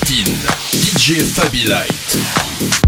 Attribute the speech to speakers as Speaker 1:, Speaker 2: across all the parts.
Speaker 1: DJ Fabi Light.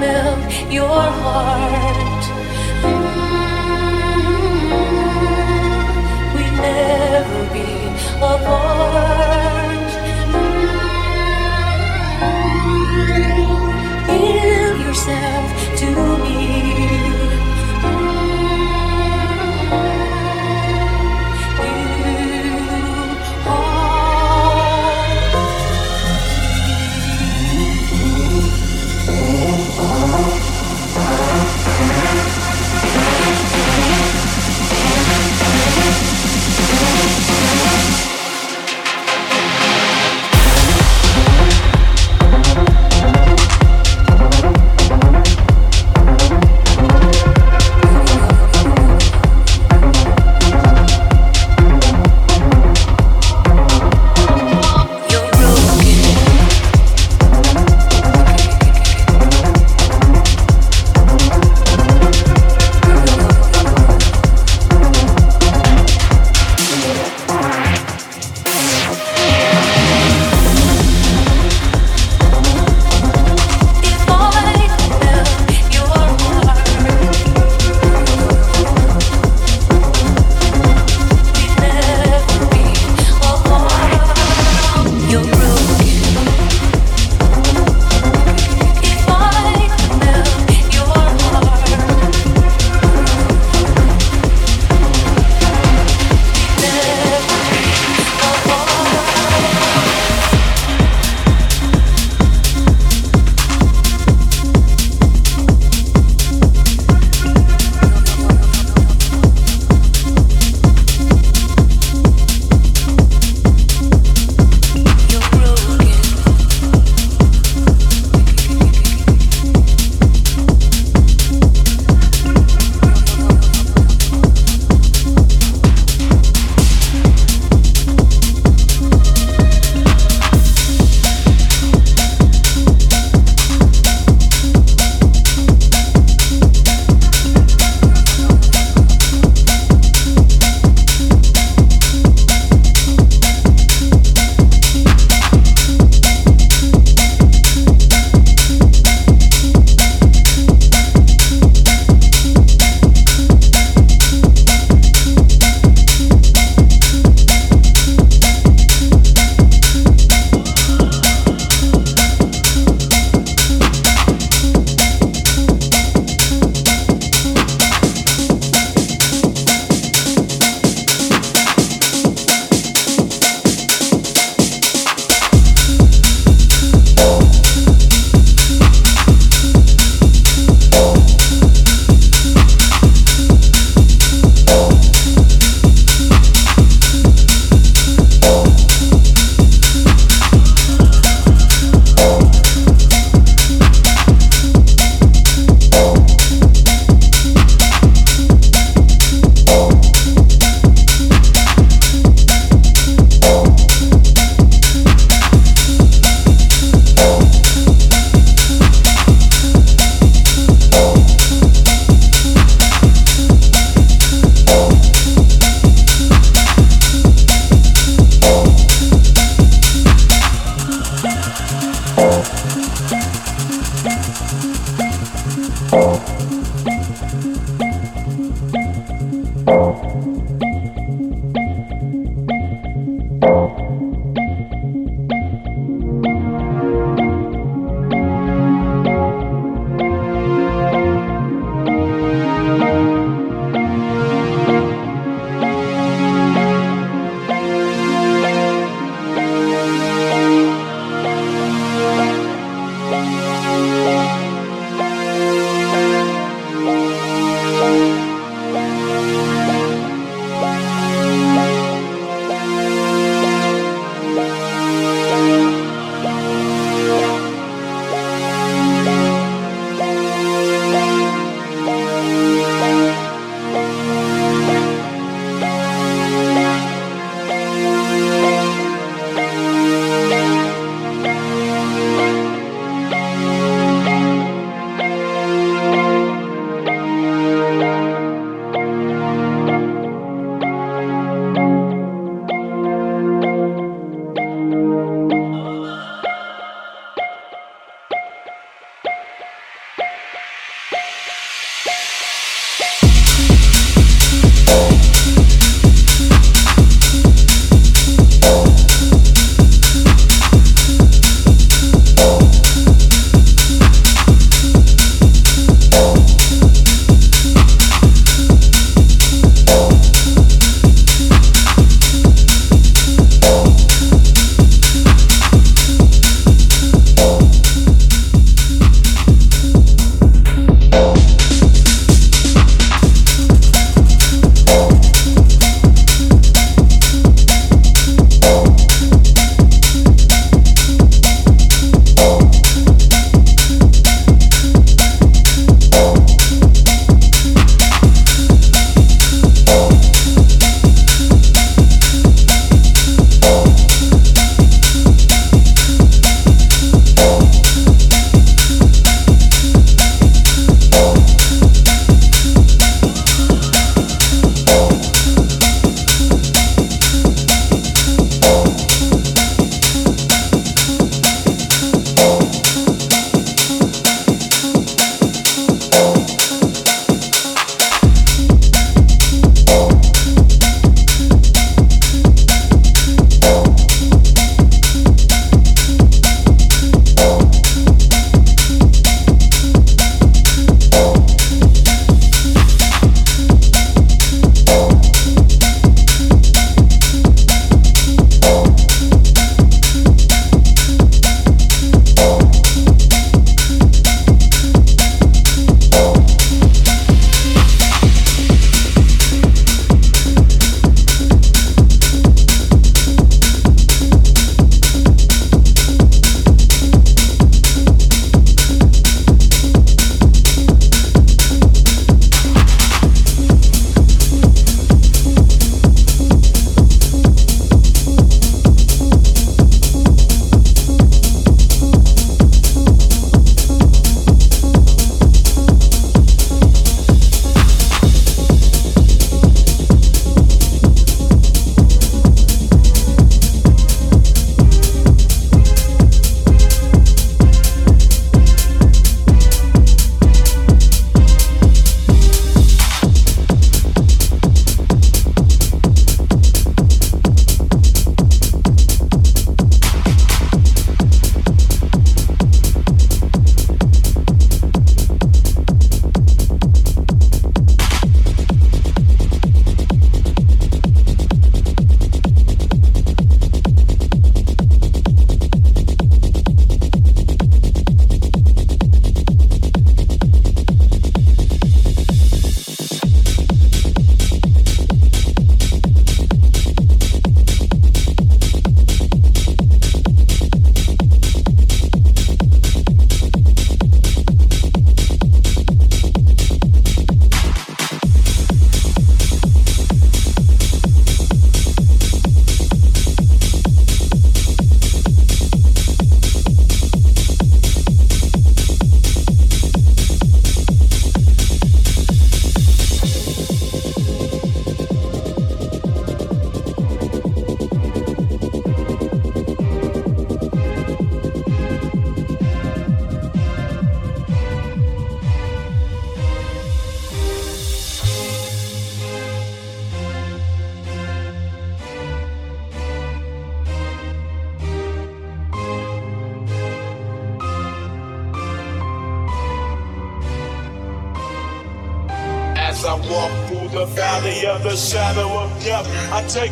Speaker 2: Melt your heart, mm-hmm. we'd never be apart.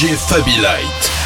Speaker 3: DJ Fabi Light.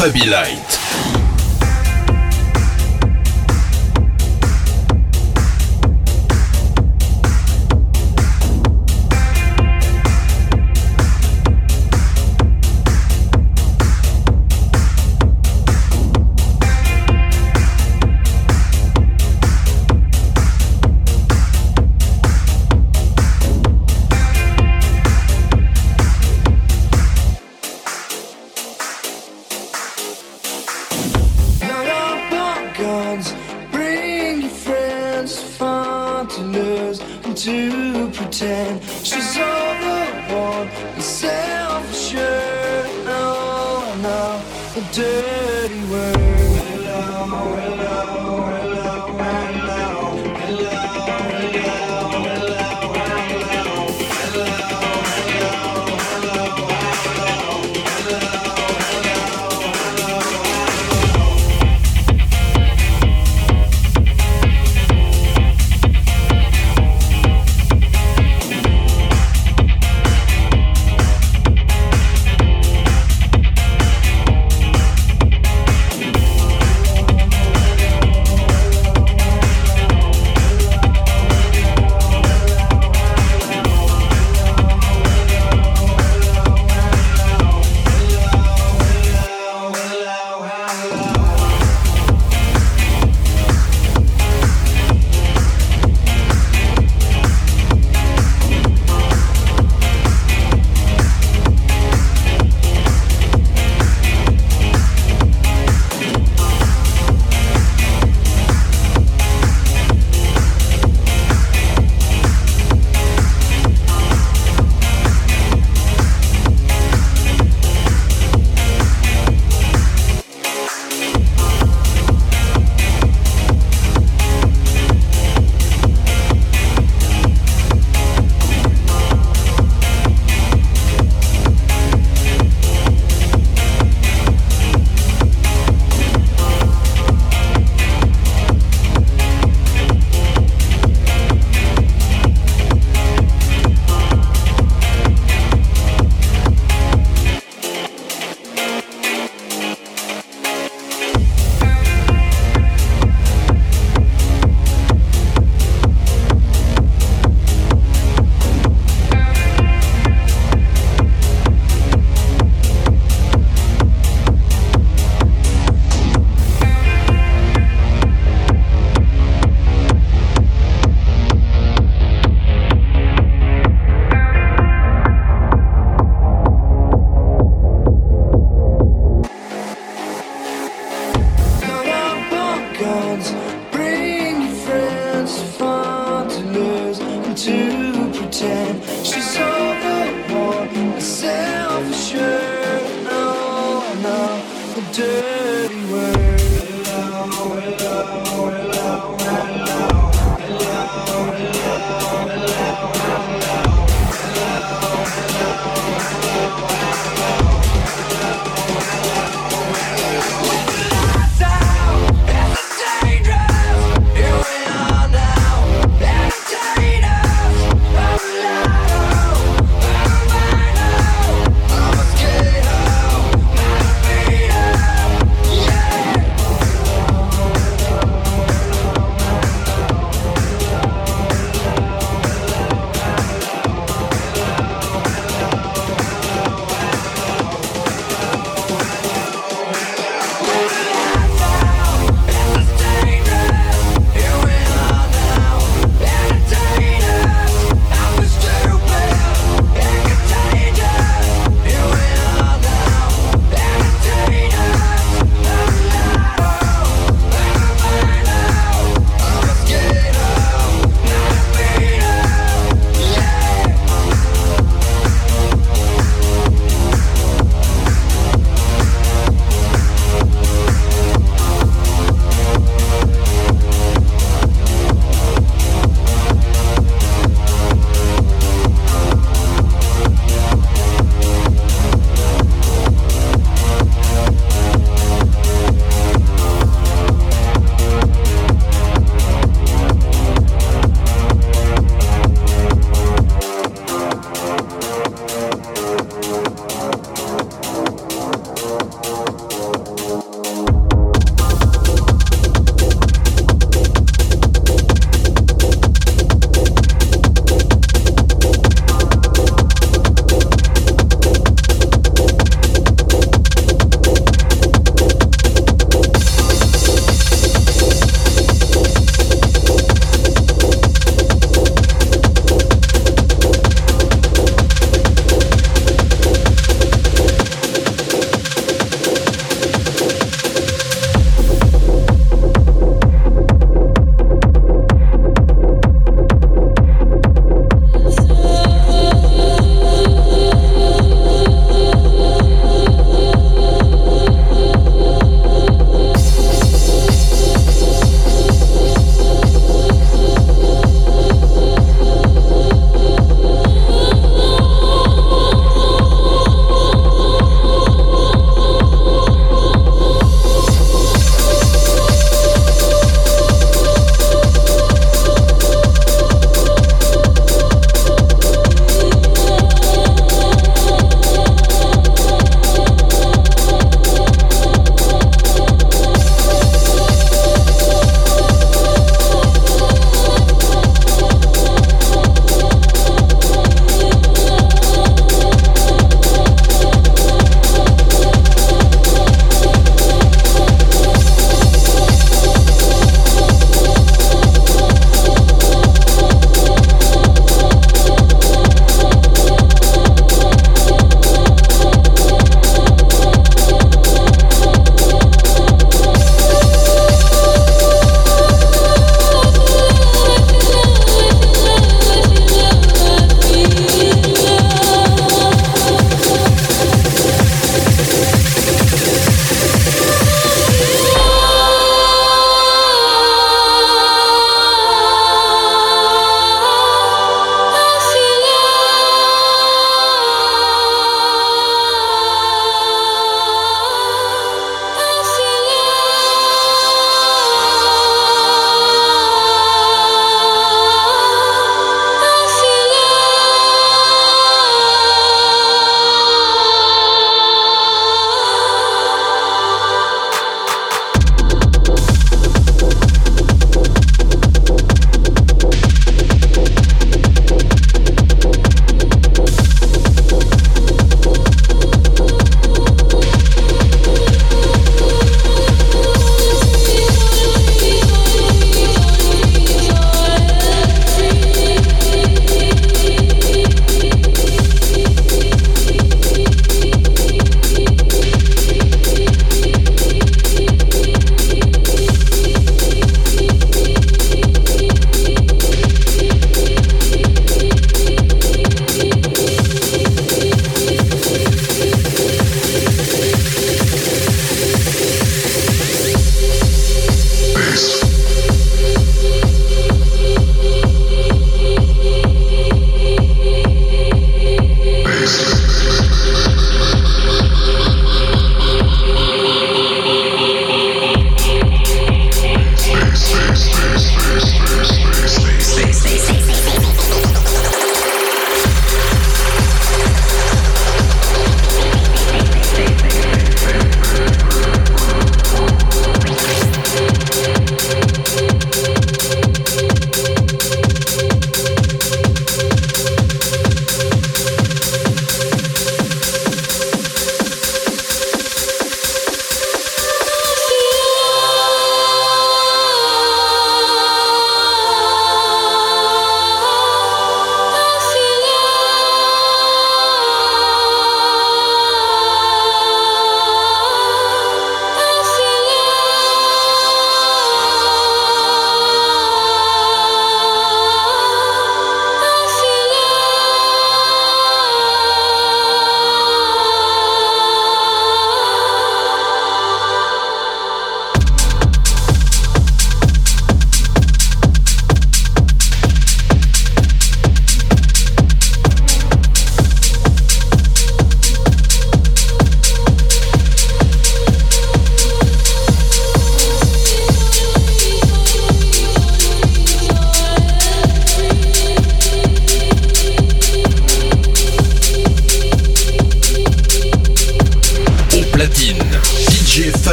Speaker 3: Fabi Light.